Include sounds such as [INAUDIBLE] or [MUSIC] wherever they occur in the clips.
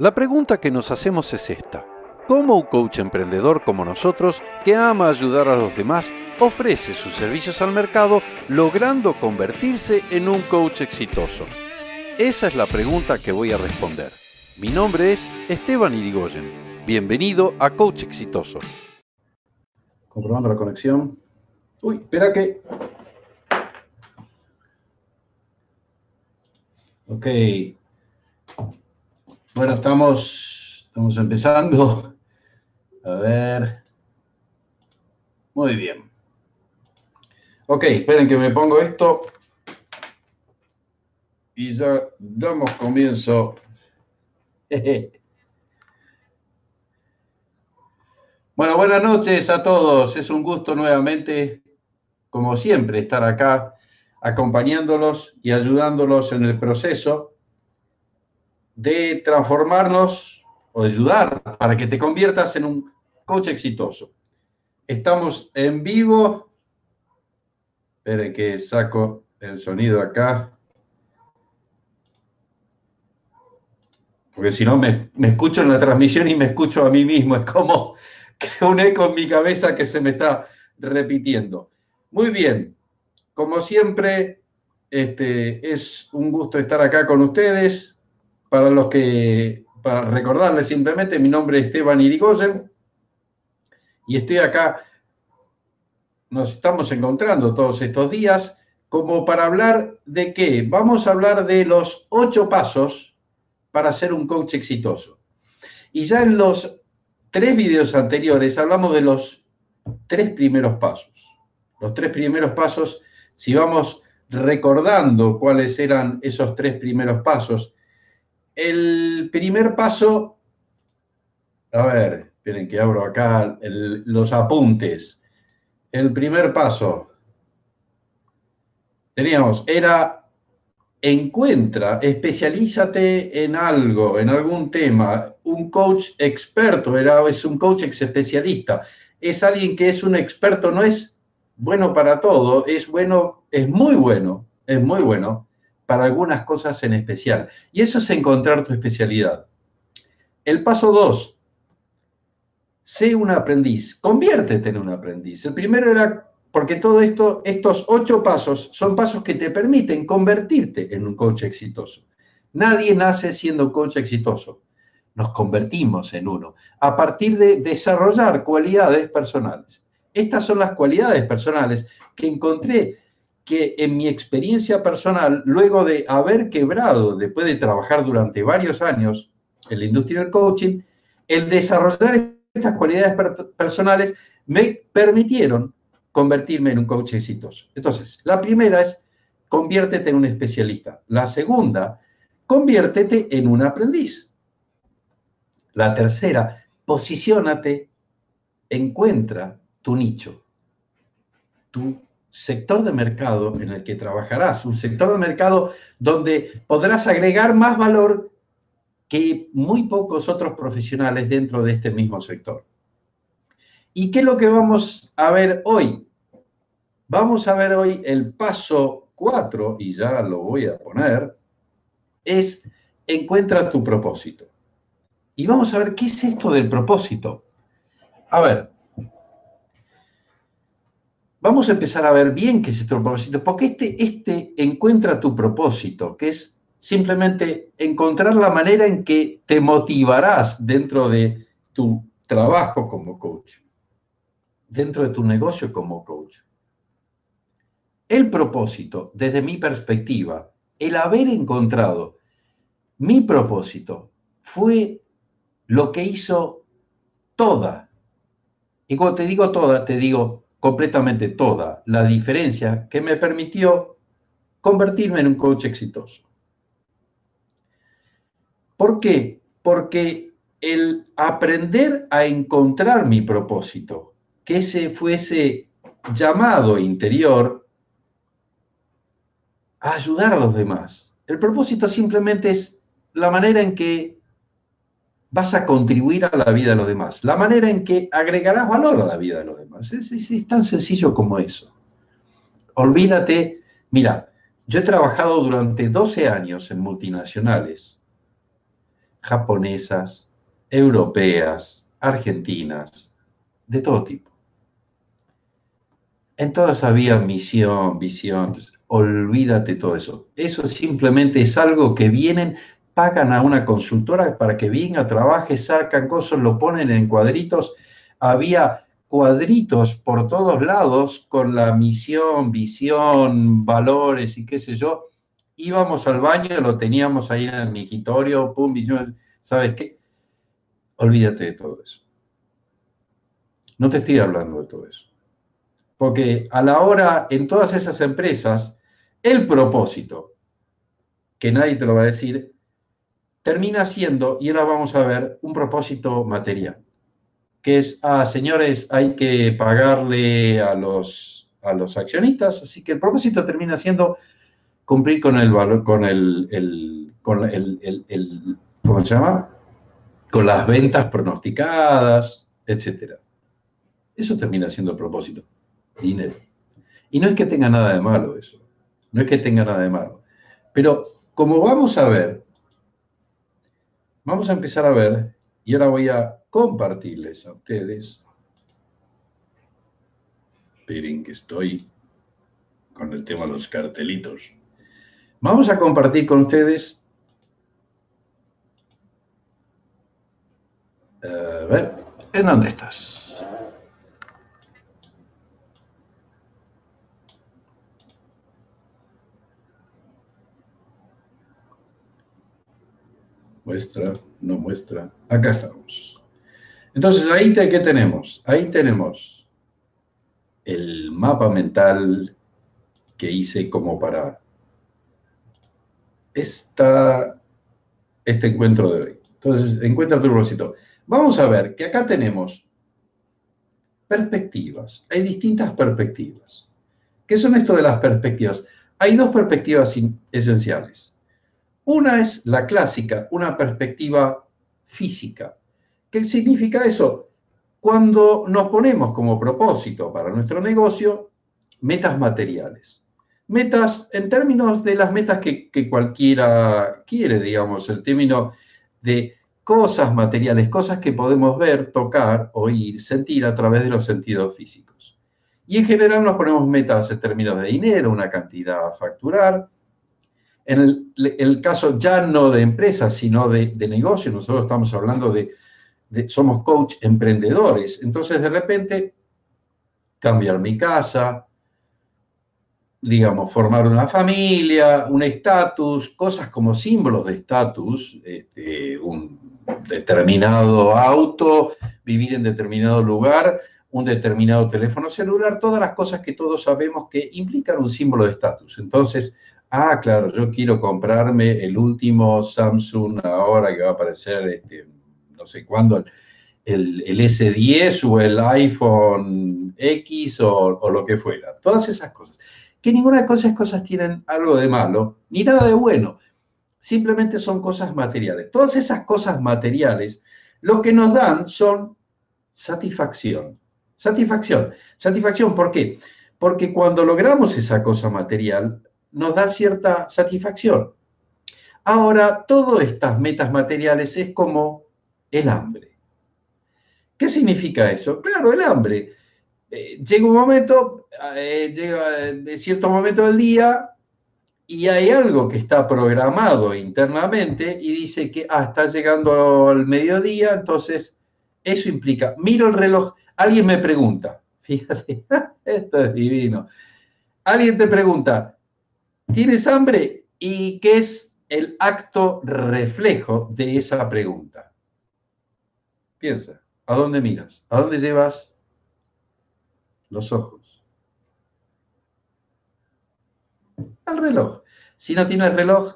La pregunta que nos hacemos es esta. ¿Cómo un coach emprendedor como nosotros, que ama ayudar a los demás, ofrece sus servicios al mercado logrando convertirse en un coach exitoso? Esa es la pregunta que voy a responder. Mi nombre es Esteban Irigoyen. Bienvenido a Coach Exitoso. Comprobando la conexión. Uy, espera que... Ok. Bueno, estamos, estamos empezando. A ver. Muy bien. Ok, esperen que me pongo esto. Y ya damos comienzo. [LAUGHS] Bueno, buenas noches a todos. Es un gusto nuevamente, como siempre, estar acá acompañándolos y ayudándolos en el proceso de transformarnos o de ayudar para que te conviertas en un coach exitoso. Estamos en vivo. Esperen que saco el sonido acá. Porque si no, me, me, escucho en la transmisión y me escucho a mí mismo. Es como un eco en mi cabeza que se me está repitiendo. Muy bien. Como siempre, este, es un gusto estar acá con ustedes. Para los que, para recordarles simplemente, mi nombre es Esteban Irigoyen y estoy acá, nos estamos encontrando todos estos días, como para hablar de qué. Vamos a hablar de los ocho pasos para ser un coach exitoso. Y ya en los tres videos anteriores hablamos de los tres primeros pasos. Los tres primeros pasos, si vamos recordando cuáles eran esos tres primeros pasos, el primer paso, a ver, esperen que abro acá los apuntes. El primer paso, teníamos, era encuentra, especialízate en algo, en algún tema. Un coach experto era, es un coach especialista. Es alguien que es un experto, no es bueno para todo, es bueno, es muy bueno, es muy bueno para algunas cosas en especial. Y eso es encontrar tu especialidad. El paso dos, sé un aprendiz, conviértete en un aprendiz. El primero era, porque todo esto, estos ocho pasos son pasos que te permiten convertirte en un coach exitoso. Nadie nace siendo coach exitoso. Nos convertimos en uno a partir de desarrollar cualidades personales. Estas son las cualidades personales que encontré que en mi experiencia personal, luego de haber quebrado, después de trabajar durante varios años en la industria del coaching, el desarrollar estas cualidades personales me permitieron convertirme en un coach exitoso. Entonces, la primera es, conviértete en un especialista. La segunda, conviértete en un aprendiz. La tercera, posiciónate, encuentra tu nicho, sector de mercado en el que trabajarás, un sector de mercado donde podrás agregar más valor que muy pocos otros profesionales dentro de este mismo sector. ¿Y qué es lo que vamos a ver hoy? Vamos a ver hoy el paso 4, y ya lo voy a poner, es encuentra tu propósito. Y vamos a ver qué es esto del propósito. A ver, vamos a empezar a ver bien qué es este propósito, porque este, este encuentra tu propósito, que es simplemente encontrar la manera en que te motivarás dentro de tu trabajo como coach, dentro de tu negocio como coach. El propósito, desde mi perspectiva, el haber encontrado mi propósito fue lo que hizo toda. Y cuando te digo toda, te digo completamente toda la diferencia que me permitió convertirme en un coach exitoso. ¿Por qué? Porque el aprender a encontrar mi propósito, que ese fuese llamado interior a ayudar a los demás. El propósito simplemente es la manera en que vas a contribuir a la vida de los demás, la manera en que agregarás valor a la vida de los demás. Es, tan sencillo como eso. Olvídate, mira, yo he trabajado durante 12 años en multinacionales japonesas, europeas, argentinas, de todo tipo. En todas había misión, visión, olvídate todo eso. Eso simplemente es algo que vienen, pagan a una consultora para que venga, trabaje, sacan cosas, lo ponen en cuadritos. Había cuadritos por todos lados con la misión, visión, valores y qué sé yo. Íbamos al baño, lo teníamos ahí en el migitorio, pum, visión, ¿sabes qué? Olvídate de todo eso. No te estoy hablando de todo eso. Porque a la hora, en todas esas empresas, el propósito, que nadie te lo va a decir, termina siendo, y ahora vamos a ver, un propósito material, que es, ah, señores, hay que pagarle a los, a los accionistas, así que el propósito termina siendo cumplir con el valor, con el, con el, ¿cómo se llama? Con las ventas pronosticadas, etc. Eso termina siendo el propósito, dinero. Y no es que tenga nada de malo eso. No es que tenga nada de malo. Pero como vamos a ver, vamos a empezar a ver, y ahora voy a compartirles a ustedes. Esperen que estoy con el tema de los cartelitos. Vamos a compartir con ustedes. A ver, ¿en dónde estás? Muestra, no muestra. Acá estamos. Entonces, ahí ¿qué tenemos? Ahí tenemos el mapa mental que hice como para esta, este encuentro de hoy. Entonces, encuentra tu propósito. Vamos a ver que acá tenemos perspectivas. Hay distintas perspectivas. ¿Qué son esto de las perspectivas? Hay dos perspectivas esenciales. Una es la clásica, una perspectiva física. ¿Qué significa eso? Cuando nos ponemos como propósito para nuestro negocio metas materiales. Metas en términos de las metas que, cualquiera quiere, digamos, el término de cosas materiales, cosas que podemos ver, tocar, oír, sentir a través de los sentidos físicos. Y en general nos ponemos metas en términos de dinero, una cantidad a facturar, en el, caso ya no de empresas, sino de, negocio, nosotros estamos hablando de, somos coach emprendedores. Entonces, de repente, cambiar mi casa, digamos, formar una familia, un estatus, cosas como símbolos de estatus, este, un determinado auto, vivir en determinado lugar, un determinado teléfono celular, todas las cosas que todos sabemos que implican un símbolo de estatus. Entonces, ah, claro, yo quiero comprarme el último Samsung ahora que va a aparecer, este, no sé cuándo, el, S10 o el iPhone X o, lo que fuera. Todas esas cosas. Que ninguna de esas cosas tienen algo de malo, ni nada de bueno. Simplemente son cosas materiales. Todas esas cosas materiales lo que nos dan son satisfacción. Satisfacción. Satisfacción, ¿por qué? Porque cuando logramos esa cosa material, nos da cierta satisfacción. Ahora, todas estas metas materiales es como el hambre. ¿Qué significa eso? Claro, el hambre. Eh, llega un momento, eh, llega de cierto momento del día y hay algo que está programado internamente y dice que ah, está llegando al mediodía, entonces eso implica, miro el reloj, alguien me pregunta, [LAUGHS] fíjate, esto es divino, alguien te pregunta, ¿Tienes hambre? ¿Y qué es el acto reflejo de esa pregunta? Piensa, ¿a dónde miras? ¿A dónde llevas los ojos? Al reloj. Si no tienes reloj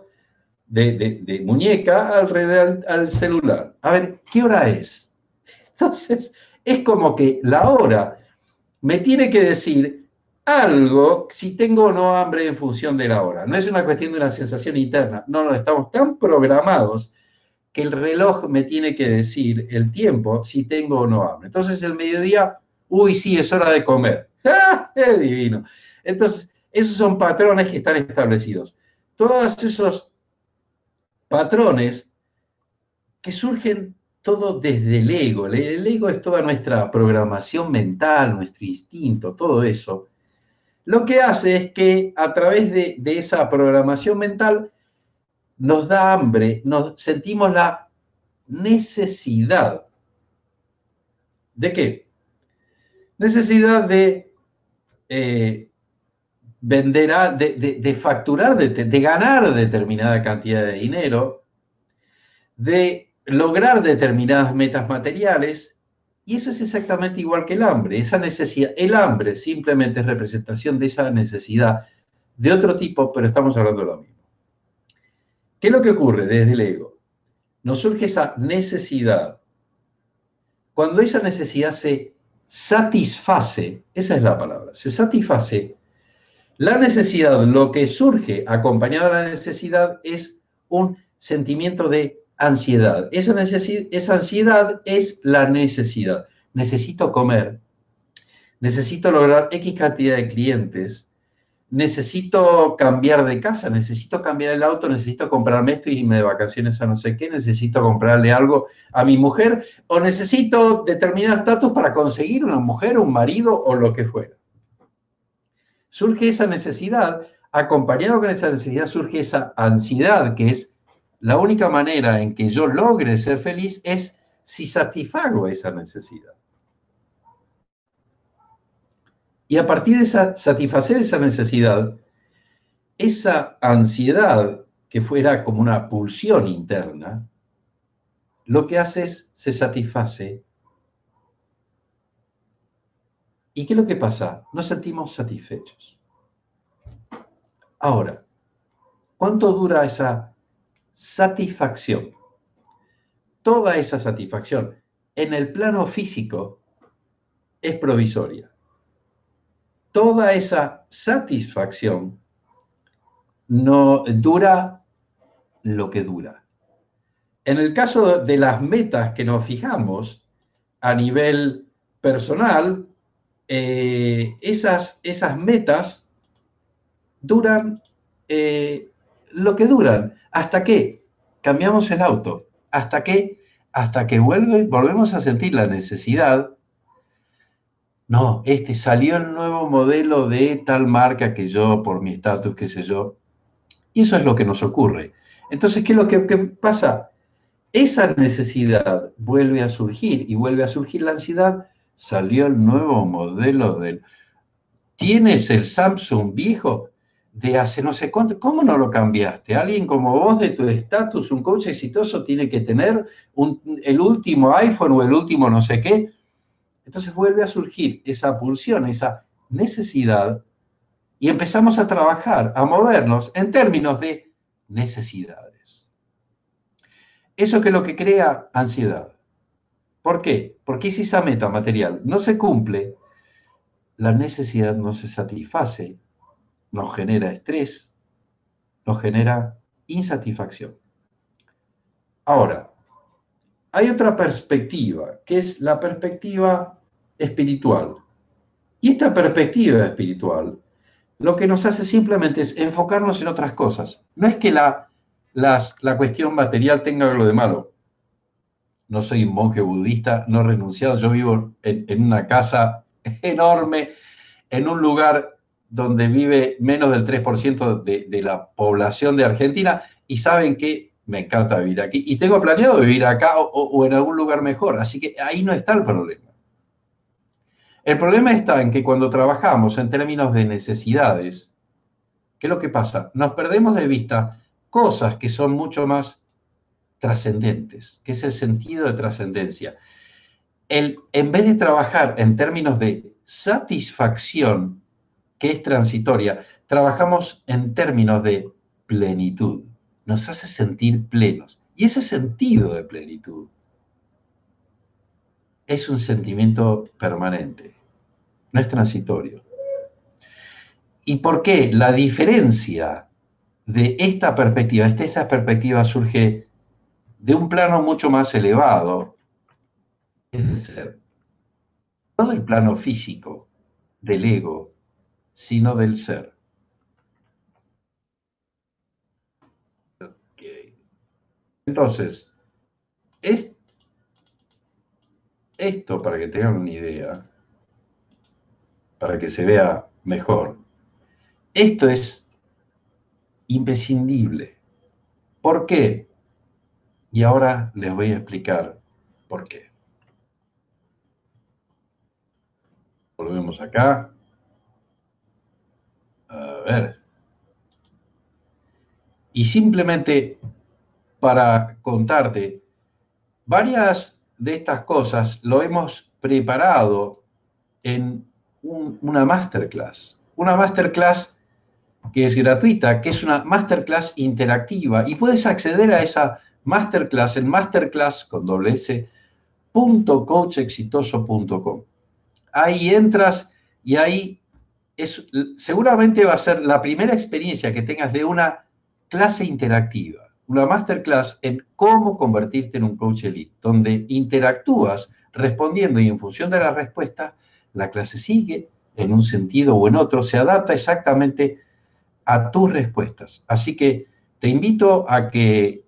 de, muñeca, al, al celular. A ver, ¿qué hora es? [LAUGHS] Entonces, es como que la hora me tiene que decir algo si tengo o no hambre en función de la hora. No es una cuestión de una sensación interna. No, no, estamos tan programados que el reloj me tiene que decir el tiempo si tengo o no hambre. Entonces el mediodía, uy, sí, es hora de comer. [LAUGHS] ¡Ah! Es divino. Entonces, esos son patrones que están establecidos. Todos esos patrones que surgen todo desde el ego. El ego es toda nuestra programación mental, nuestro instinto, todo eso. Lo que hace es que a través de, esa programación mental nos da hambre, nos sentimos la necesidad. ¿De qué? Necesidad de eh, vender, de, facturar, de, ganar determinada cantidad de dinero, de lograr determinadas metas materiales, y eso es exactamente igual que el hambre. Esa necesidad, el hambre simplemente es representación de esa necesidad de otro tipo, pero estamos hablando de lo mismo. ¿Qué es lo que ocurre desde el ego? Nos surge esa necesidad. Cuando esa necesidad se satisface, esa es la palabra, se satisface, la necesidad, lo que surge acompañado de la necesidad es un sentimiento de ansiedad. Esa, esa ansiedad es la necesidad. Necesito comer, necesito lograr X cantidad de clientes, necesito cambiar de casa, necesito cambiar el auto, necesito comprarme esto y irme de vacaciones a no sé qué, necesito comprarle algo a mi mujer. O necesito determinado estatus para conseguir una mujer, un marido o lo que fuera. Surge esa necesidad, acompañado con esa necesidad surge esa ansiedad, que es la única manera en que yo logre ser feliz es si satisfago esa necesidad. Y a partir de satisfacer esa necesidad, esa ansiedad que fuera como una pulsión interna, lo que hace es se satisface. ¿Y qué es lo que pasa? Nos sentimos satisfechos. Ahora, ¿cuánto dura esa satisfacción? Toda esa satisfacción en el plano físico es provisoria toda esa satisfacción no dura lo que dura. En el caso de las metas que nos fijamos a nivel personal, eh, esas, esas, metas duran eh, lo que duran. ¿Hasta que Cambiamos el auto. ¿Hasta qué? Hasta que vuelve, volvemos a sentir la necesidad no, este salió el nuevo modelo de tal marca que yo, por mi estatus, qué sé yo. Y eso es lo que nos ocurre. Entonces, ¿qué es lo que, pasa? Esa necesidad vuelve a surgir y vuelve a surgir la ansiedad. Salió el nuevo modelo del... ¿Tienes el Samsung viejo de hace no sé cuánto? ¿Cómo no lo cambiaste? Alguien como vos de tu estatus, un coach exitoso, tiene que tener el último iPhone o el último no sé qué entonces vuelve a surgir esa pulsión, esa necesidad, y empezamos a trabajar, a movernos en términos de necesidades. Eso que es lo que crea ansiedad. ¿Por qué? Porque si esa meta material no se cumple, la necesidad no se satisface, nos genera estrés, nos genera insatisfacción. Ahora, hay otra perspectiva, que es la perspectiva espiritual. Y esta perspectiva espiritual lo que nos hace simplemente es enfocarnos en otras cosas. No es que la, la cuestión material tenga algo de malo. No soy un monje budista, no he renunciado. Yo vivo en, una casa enorme, en un lugar donde vive menos del 3% de, la población de Argentina y saben que me encanta vivir aquí. Y tengo planeado vivir acá o, en algún lugar mejor. Así que ahí no está el problema. El problema está en que cuando trabajamos en términos de necesidades, ¿qué es lo que pasa? Nos perdemos de vista cosas que son mucho más trascendentes, que es el sentido de trascendencia. En vez de trabajar en términos de satisfacción, que es transitoria, trabajamos en términos de plenitud nos hace sentir plenos. Y ese sentido de plenitud es un sentimiento permanente, no es transitorio. ¿Y por qué? La diferencia de esta perspectiva, esta perspectiva surge de un plano mucho más elevado, es del ser. No del plano físico, del ego, sino del ser. Entonces, es esto, para que tengan una idea, para que se vea mejor, esto es imprescindible. ¿Por qué? Y ahora les voy a explicar por qué. Volvemos acá. A ver. Y simplemente para contarte, varias de estas cosas lo hemos preparado en una masterclass. Una masterclass que es gratuita, que es una masterclass interactiva y puedes acceder a esa masterclass en masterclass con doble Ahí entras y ahí es, seguramente va a ser la primera experiencia que tengas de una clase interactiva, una masterclass en cómo convertirte en un coach elite, donde interactúas respondiendo y en función de la respuesta, la clase sigue en un sentido o en otro, se adapta exactamente a tus respuestas. Así que te invito a que,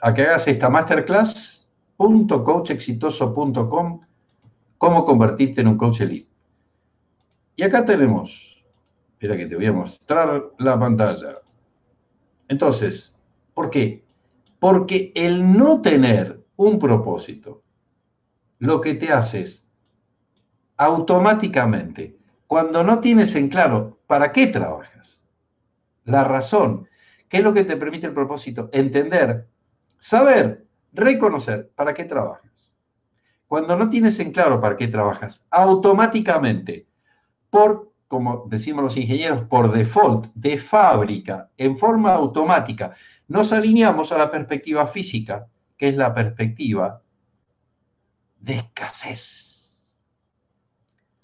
a que hagas esta masterclass, .coachexitoso.com, cómo convertirte en un coach elite. Y acá tenemos, espera que te voy a mostrar la pantalla. Entonces, ¿por qué? Porque el no tener un propósito, lo que te hace es automáticamente, cuando no tienes en claro para qué trabajas, la razón, qué es lo que te permite el propósito, entender, saber, reconocer para qué trabajas. Cuando no tienes en claro para qué trabajas, automáticamente, por, como decimos los ingenieros, por default, de fábrica, en forma automática, nos alineamos a la perspectiva física, que es la perspectiva de escasez.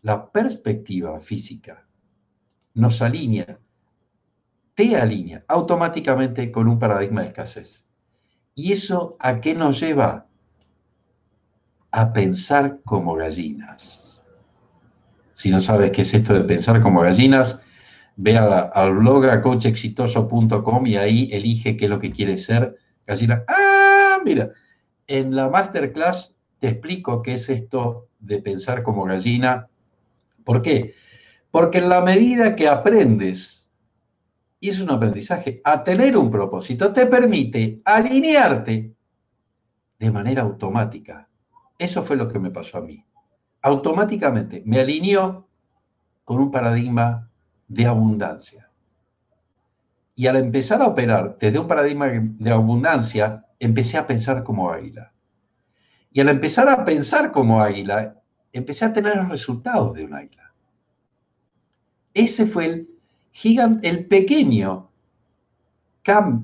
La perspectiva física nos alinea, te alinea automáticamente con un paradigma de escasez. ¿Y eso a qué nos lleva? A pensar como gallinas. Si no sabes qué es esto de pensar como gallinas, ve al blog a y ahí elige qué es lo que quieres ser. Gallina. ¡Ah! Mira, en la masterclass te explico qué es esto de pensar como gallina. ¿Por qué? Porque en la medida que aprendes, y es un aprendizaje, a tener un propósito, te permite alinearte de manera automática. Eso fue lo que me pasó a mí. Automáticamente me alineó con un paradigma de abundancia. Y al empezar a operar desde un paradigma de abundancia, empecé a pensar como águila. Y al empezar a pensar como águila, empecé a tener los resultados de un águila. Ese fue el gigante, el pequeño,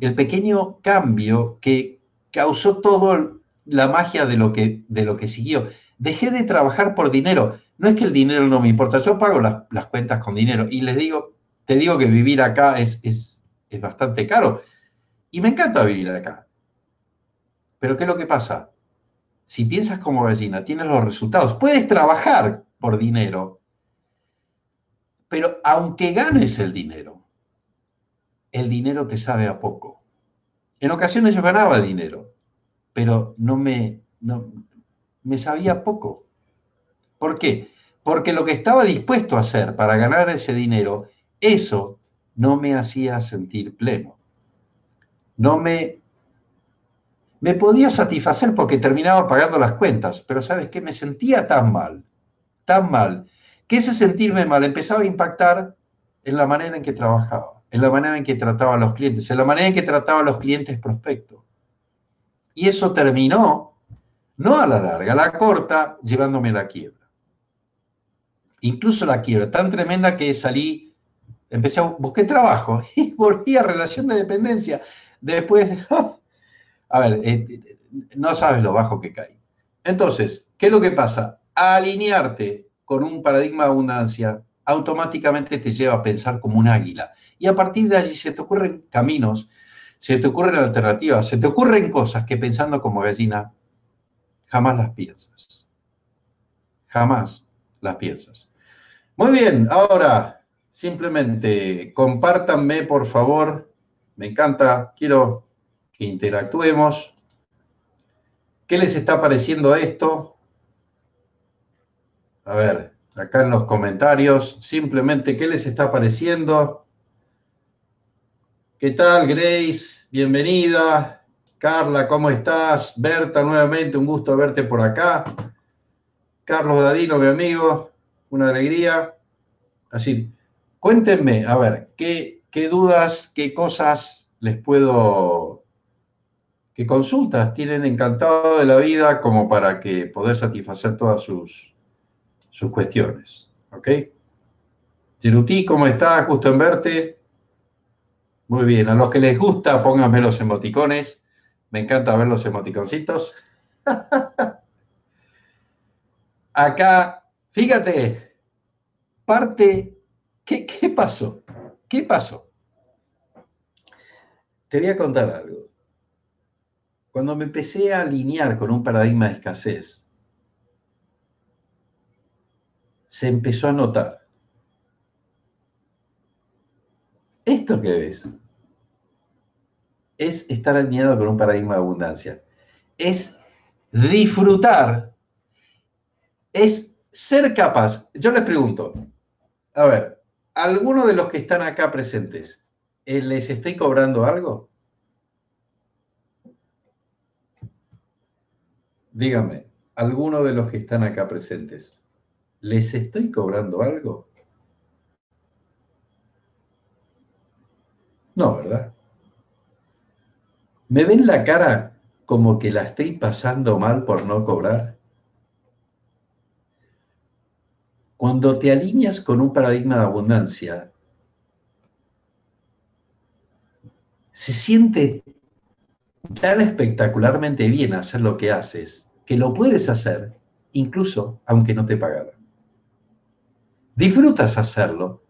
el pequeño cambio que causó toda la magia de lo, que, de lo que siguió. Dejé de trabajar por dinero. No es que el dinero no me importa, yo pago las, las cuentas con dinero y les digo, te digo que vivir acá es, es, es bastante caro. Y me encanta vivir acá. Pero ¿qué es lo que pasa? si piensas como gallina, tienes los resultados. Puedes trabajar por dinero, pero aunque ganes el dinero, el dinero te sabe a poco. En ocasiones yo ganaba dinero, pero no me, no, me sabía poco. ¿Por qué? Porque lo que estaba dispuesto a hacer para ganar ese dinero, eso no me hacía sentir pleno. No me me podía satisfacer porque terminaba pagando las cuentas, pero ¿sabes qué? Me sentía tan mal, tan mal, que ese sentirme mal empezaba a impactar en la manera en que trabajaba, en la manera en que trataba a los clientes, en la manera en que trataba a los clientes prospectos. Y eso terminó, no a la larga, a la corta, llevándome a la quiebra. Incluso la quiebra, tan tremenda que salí, empecé a buscar trabajo [LAUGHS] y volví a relación de dependencia. Después, [LAUGHS] a ver, eh, no sabes lo bajo que cae. Entonces, ¿qué es lo que pasa? alinearte con un paradigma de abundancia automáticamente te lleva a pensar como un águila. Y a partir de allí se te ocurren caminos, se te ocurren alternativas, se te ocurren cosas que pensando como gallina jamás las piensas. Jamás las piensas. Muy bien, ahora simplemente compártanme, por favor. Me encanta, quiero que interactuemos, ¿Qué les está pareciendo esto? A ver, acá en los comentarios, simplemente, ¿qué les está pareciendo? ¿Qué tal, Grace? Bienvenida. Carla, ¿cómo estás? Berta, nuevamente, un gusto verte por acá. Carlos Dadino, mi amigo, una alegría. Así, cuéntenme, a ver, ¿qué, dudas, qué cosas les puedo, qué consultas tienen encantado de la vida como para que poder satisfacer todas sus, sus cuestiones? ¿Ok? Chiruti, ¿cómo estás? Gusto en verte. Muy bien, a los que les gusta, pónganme los emoticones. Me encanta ver los emoticoncitos. [LAUGHS] Acá, fíjate, parte, ¿qué, ¿qué pasó? ¿Qué pasó? Te voy a contar algo. Cuando me empecé a alinear con un paradigma de escasez, se empezó a notar Esto que ves es estar alineado con un paradigma de abundancia. Es disfrutar. Es ser capaz. Yo les pregunto, a ver, ¿alguno de los que están acá presentes, eh, les estoy cobrando algo? Dígame, ¿alguno de los que están acá presentes, les estoy cobrando algo? No, ¿verdad? ¿Me ven la cara como que la estoy pasando mal por no cobrar? Cuando te alineas con un paradigma de abundancia, se siente tan espectacularmente bien hacer lo que haces que lo puedes hacer incluso aunque no te pagaran. Disfrutas hacerlo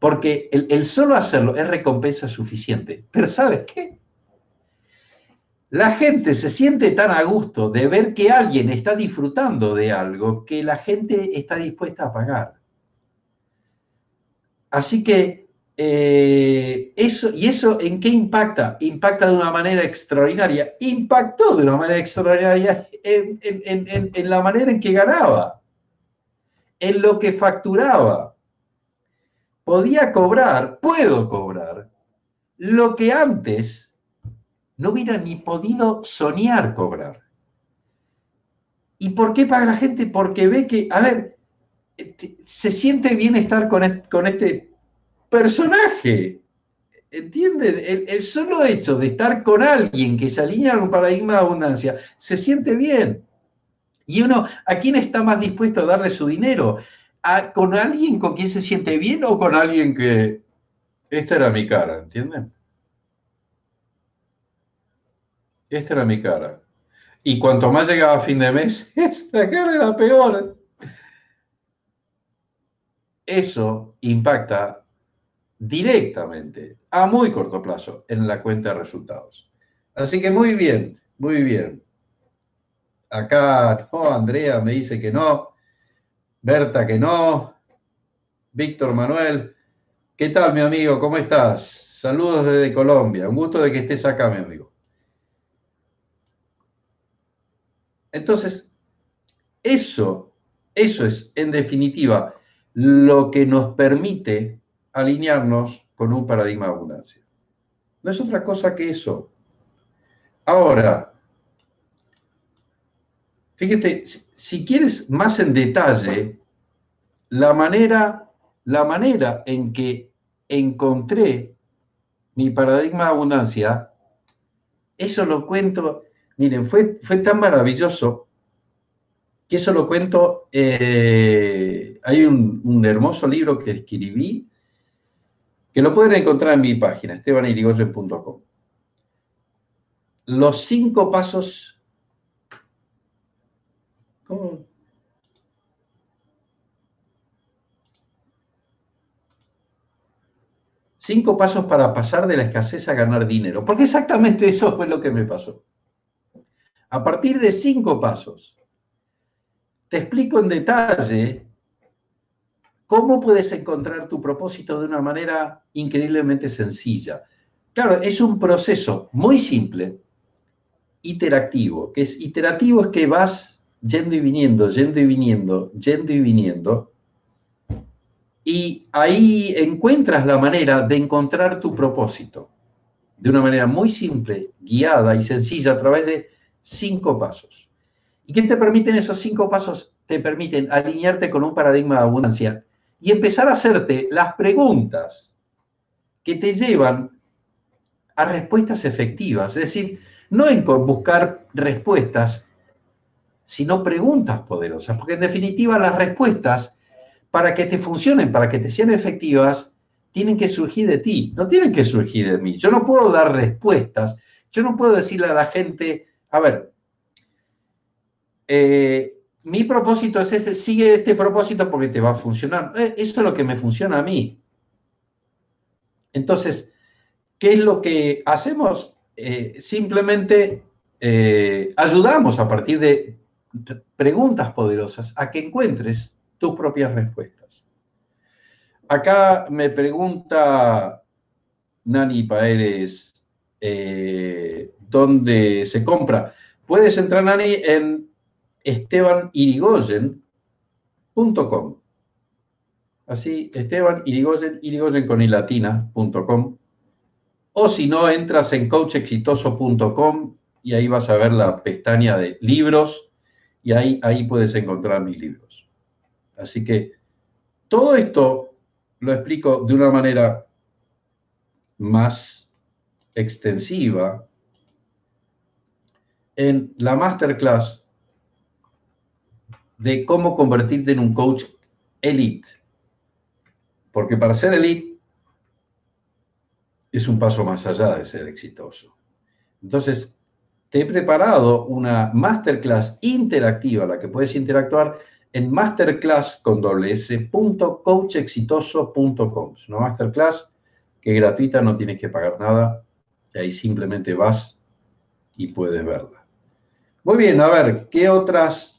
porque el, solo hacerlo es recompensa suficiente. Pero ¿sabes qué? La gente se siente tan a gusto de ver que alguien está disfrutando de algo que la gente está dispuesta a pagar. Así que eh, eso, ¿y eso en qué impacta? Impacta de una manera extraordinaria. Impactó de una manera extraordinaria en la manera en que ganaba, en lo que facturaba podía cobrar, puedo cobrar, lo que antes no hubiera ni podido soñar cobrar. ¿Y por qué paga la gente? Porque ve que, a ver, se siente bien estar con, este, personaje. ¿Entienden? El, solo hecho de estar con alguien que se alinea a un paradigma de abundancia, se siente bien. Y uno, ¿a quién está más dispuesto a darle su dinero? con alguien con quien se siente bien o con alguien que esta era mi cara, ¿entienden? Esta era mi cara. Y cuanto más llegaba a fin de mes, [LAUGHS] esta cara era peor. Eso impacta directamente, a muy corto plazo, en la cuenta de resultados. Así que muy bien, muy bien. Acá, no, Andrea me dice que no. Berta que no. Víctor Manuel. ¿Qué tal, mi amigo? ¿Cómo estás? Saludos desde Colombia. Un gusto de que estés acá, mi amigo. Entonces, eso, eso es, en definitiva, lo que nos permite alinearnos con un paradigma de abundancia. No es otra cosa que eso. Ahora, Fíjate, si quieres más en detalle, la manera, la manera en que encontré mi paradigma de abundancia, eso lo cuento, miren, fue, fue tan maravilloso que eso lo cuento, eh, hay un, un, hermoso libro que escribí, que lo pueden encontrar en mi página, estebanirigoyen.com. Los cinco pasos Cinco pasos para pasar de la escasez a ganar dinero. Porque exactamente eso fue lo que me pasó. A partir de cinco pasos, te explico en detalle cómo puedes encontrar tu propósito de una manera increíblemente sencilla. Claro, es un proceso muy simple, iterativo, que es iterativo es que vas yendo y viniendo, yendo y viniendo, yendo y viniendo, y ahí encuentras la manera de encontrar tu propósito de una manera muy simple, guiada y sencilla a través de cinco pasos. ¿Y qué te permiten esos cinco pasos? Te permiten alinearte con un paradigma de abundancia y empezar a hacerte las preguntas que te llevan a respuestas efectivas. Es decir, no en buscar respuestas, sino preguntas poderosas, porque en definitiva las respuestas, para que te funcionen, para que te sean efectivas, tienen que surgir de ti, no tienen que surgir de mí. Yo no puedo dar respuestas, yo no puedo decirle a la gente, a ver, eh, mi propósito es ese, sigue este propósito porque te va a funcionar. Eh, eso es lo que me funciona a mí. Entonces, ¿qué es lo que hacemos? Eh, simplemente ayudamos a partir de preguntas poderosas a que encuentres tus propias respuestas. Acá me pregunta Nani Paeres dónde se compra. Puedes entrar, Nani, en estebanirigoyen.com. Así, Esteban Irigoyen, Irigoyen con. O si no, entras en coachexitoso.com y ahí vas a ver la pestaña de libros y ahí, ahí puedes encontrar mis libros. Así que todo esto lo explico de una manera más extensiva en la masterclass de cómo convertirte en un coach elite. Porque para ser elite es un paso más allá de ser exitoso. Entonces, te he preparado una masterclass interactiva, la que puedes interactuar en masterclass con doble Es una masterclass que es gratuita, no tienes que pagar nada, y ahí simplemente vas y puedes verla. Muy bien, a ver, ¿qué otras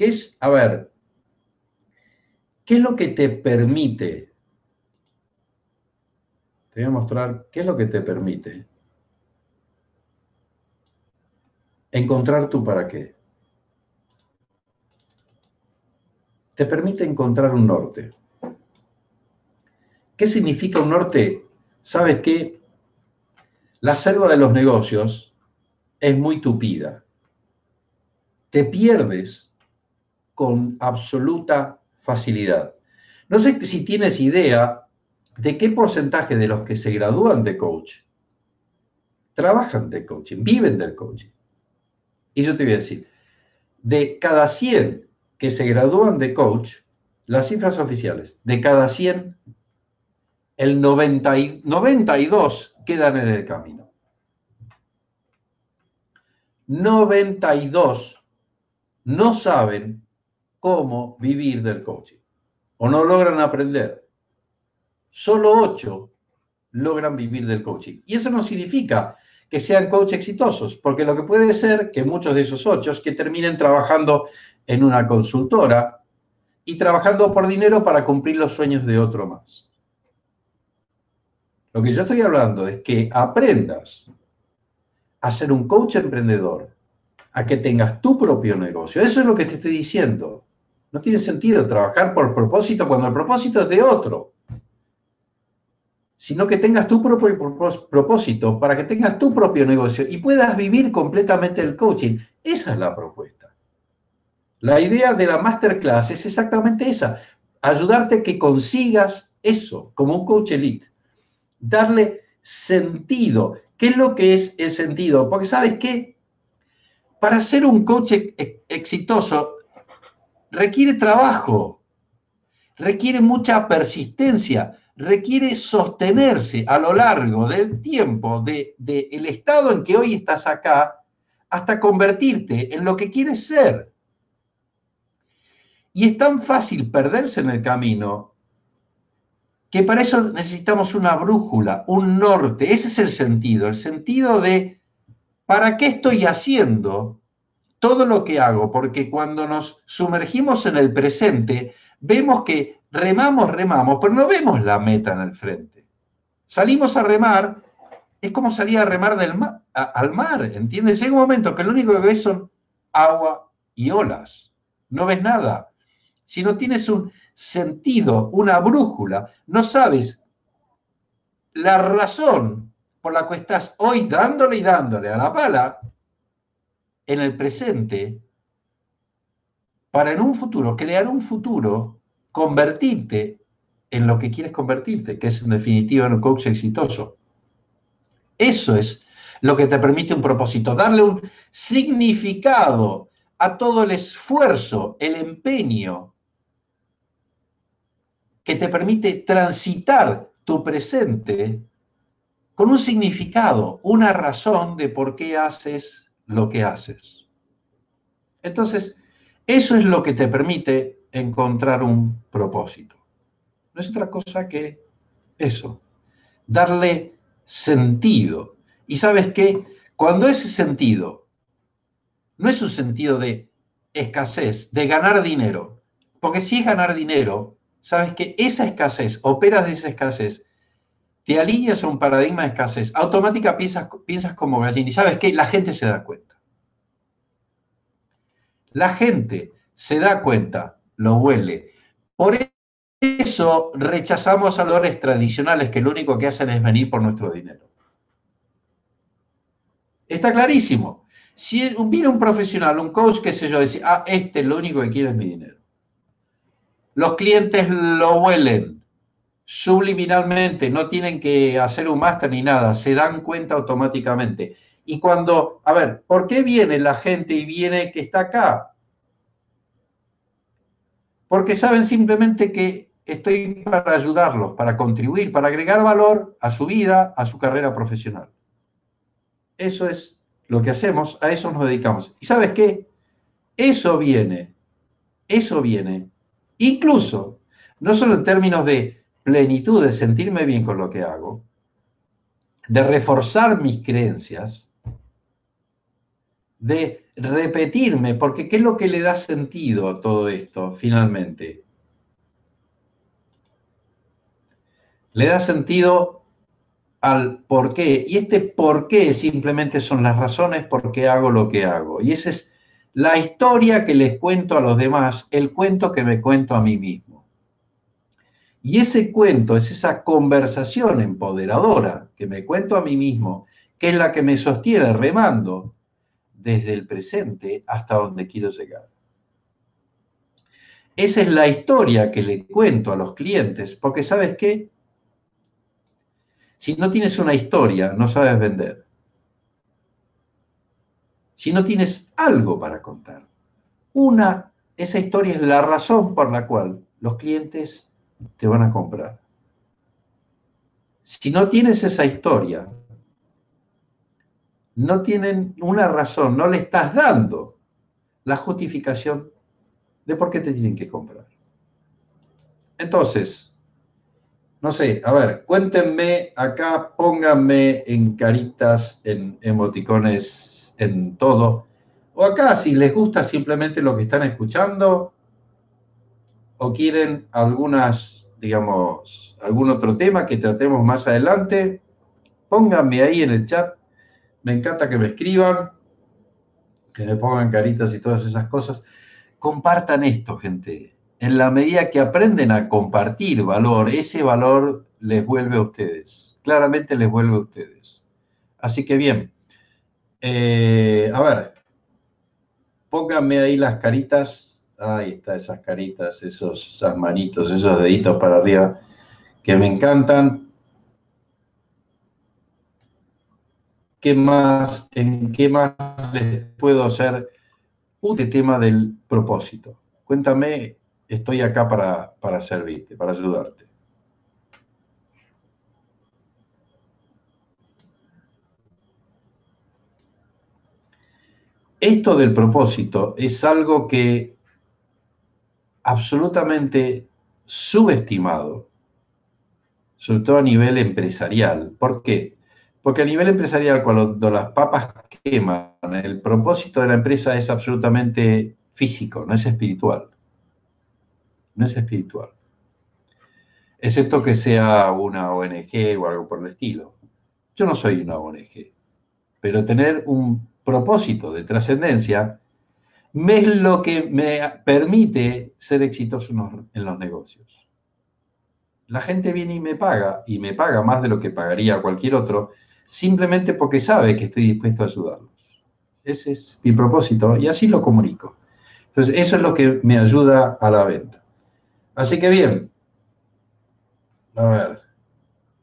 ¿Qué es, a ver, qué es lo que te permite? Te voy a mostrar qué es lo que te permite encontrar tu para qué. Te permite encontrar un norte. ¿Qué significa un norte? ¿Sabes qué? La selva de los negocios es muy tupida. Te pierdes con absoluta facilidad. No sé si tienes idea de qué porcentaje de los que se gradúan de coach trabajan de coaching, viven del coaching. Y yo te voy a decir, de cada 100 que se gradúan de coach, las cifras oficiales, de cada 100, el 92 quedan en el camino. 92 no saben cómo vivir del coaching. O no logran aprender. Solo ocho logran vivir del coaching. Y eso no significa que sean coach exitosos, porque lo que puede ser que muchos de esos ocho que terminen trabajando en una consultora y trabajando por dinero para cumplir los sueños de otro más. Lo que yo estoy hablando es que aprendas a ser un coach emprendedor, a que tengas tu propio negocio. Eso es lo que te estoy diciendo. No tiene sentido trabajar por propósito cuando el propósito es de otro. Sino que tengas tu propio propósito para que tengas tu propio negocio y puedas vivir completamente el coaching. Esa es la propuesta. La idea de la masterclass es exactamente esa. Ayudarte a que consigas eso como un coach elite. Darle sentido. ¿Qué es lo que es el sentido? Porque sabes qué? Para ser un coach exitoso requiere trabajo, requiere mucha persistencia, requiere sostenerse a lo largo del tiempo, del de, el estado en que hoy estás acá, hasta convertirte en lo que quieres ser. Y es tan fácil perderse en el camino que para eso necesitamos una brújula, un norte. Ese es el sentido, el sentido de ¿para qué estoy haciendo todo lo que hago, porque cuando nos sumergimos en el presente, vemos que remamos, remamos, pero no vemos la meta en el frente. Salimos a remar es como salir a remar del al mar, ¿entiendes? Llega un momento que lo único que ves son agua y olas. No ves nada. Si no tienes un sentido, una brújula, no sabes la razón por la que estás hoy dándole y dándole a la pala en el presente para en un futuro, crear un futuro, convertirte en lo que quieres convertirte, que es en definitiva un coach exitoso. Eso es lo que te permite un propósito, darle un significado a todo el esfuerzo, el empeño que te permite transitar tu presente con un significado, una razón de por qué haces lo que haces. Entonces, eso es lo que te permite encontrar un propósito. No es otra cosa que eso, darle sentido. Y sabes qué, cuando ese sentido no es un sentido de escasez, de ganar dinero, porque si es ganar dinero, sabes que esa escasez, operas de esa escasez, te alineas a un paradigma de escasez, automática piensas, piensas como gallina y sabes que la gente se da cuenta. La gente se da cuenta, lo huele. Por eso rechazamos valores tradicionales que lo único que hacen es venir por nuestro dinero. Está clarísimo. Si viene un profesional, un coach, qué sé yo, dice, ah, este lo único que quiere es mi dinero. Los clientes lo huelen subliminalmente, no tienen que hacer un máster ni nada, se dan cuenta automáticamente. Y cuando, a ver, ¿por qué viene la gente y viene que está acá? Porque saben simplemente que estoy para ayudarlos, para contribuir, para agregar valor a su vida, a su carrera profesional. Eso es lo que hacemos, a eso nos dedicamos. ¿Y sabes qué? Eso viene, eso viene, incluso, no solo en términos de plenitud, de sentirme bien con lo que hago, de reforzar mis creencias, de repetirme, porque ¿qué es lo que le da sentido a todo esto finalmente? Le da sentido al por qué. Y este por qué simplemente son las razones por qué hago lo que hago. Y esa es la historia que les cuento a los demás, el cuento que me cuento a mí mismo. Y ese cuento es esa conversación empoderadora que me cuento a mí mismo, que es la que me sostiene remando desde el presente hasta donde quiero llegar. Esa es la historia que le cuento a los clientes, porque sabes qué? Si no tienes una historia, no sabes vender. Si no tienes algo para contar. Una, esa historia es la razón por la cual los clientes te van a comprar. Si no tienes esa historia, no tienen una razón, no le estás dando la justificación de por qué te tienen que comprar. Entonces, no sé, a ver, cuéntenme acá, pónganme en caritas, en emoticones, en todo. O acá, si les gusta simplemente lo que están escuchando, o quieren algunas, digamos, algún otro tema que tratemos más adelante, pónganme ahí en el chat me encanta que me escriban, que me pongan caritas y todas esas cosas. Compartan esto, gente. En la medida que aprenden a compartir valor, ese valor les vuelve a ustedes. Claramente les vuelve a ustedes. Así que bien. Eh, a ver, pónganme ahí las caritas. Ahí está, esas caritas, esos, esas manitos, esos deditos para arriba que me encantan. ¿qué más, ¿en qué más les puedo hacer un tema del propósito? Cuéntame, estoy acá para, para servirte, para ayudarte. Esto del propósito es algo que absolutamente subestimado, sobre todo a nivel empresarial. ¿Por qué? Porque a nivel empresarial, cuando las papas queman, el propósito de la empresa es absolutamente físico, no es espiritual. No es espiritual. Excepto que sea una ONG o algo por el estilo. Yo no soy una ONG, pero tener un propósito de trascendencia es lo que me permite ser exitoso en los negocios. La gente viene y me paga, y me paga más de lo que pagaría cualquier otro, simplemente porque sabe que estoy dispuesto a ayudarlos. Ese es mi propósito y así lo comunico. Entonces, eso es lo que me ayuda a la venta. Así que bien, a ver,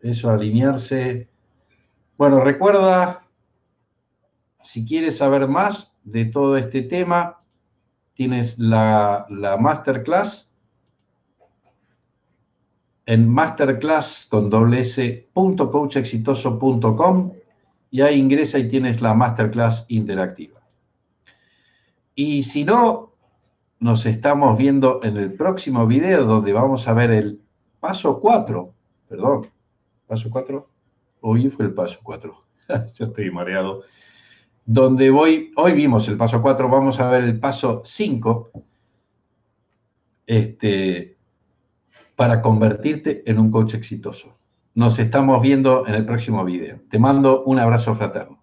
eso alinearse. Bueno, recuerda, si quieres saber más de todo este tema, tienes la, la masterclass en masterclass con y ahí ingresa y tienes la masterclass interactiva. Y si no, nos estamos viendo en el próximo video donde vamos a ver el paso 4, perdón, paso 4, hoy fue el paso 4, [LAUGHS] yo estoy mareado, donde voy, hoy vimos el paso 4, vamos a ver el paso 5, este, para convertirte en un coach exitoso. Nos estamos viendo en el próximo video. Te mando un abrazo fraterno.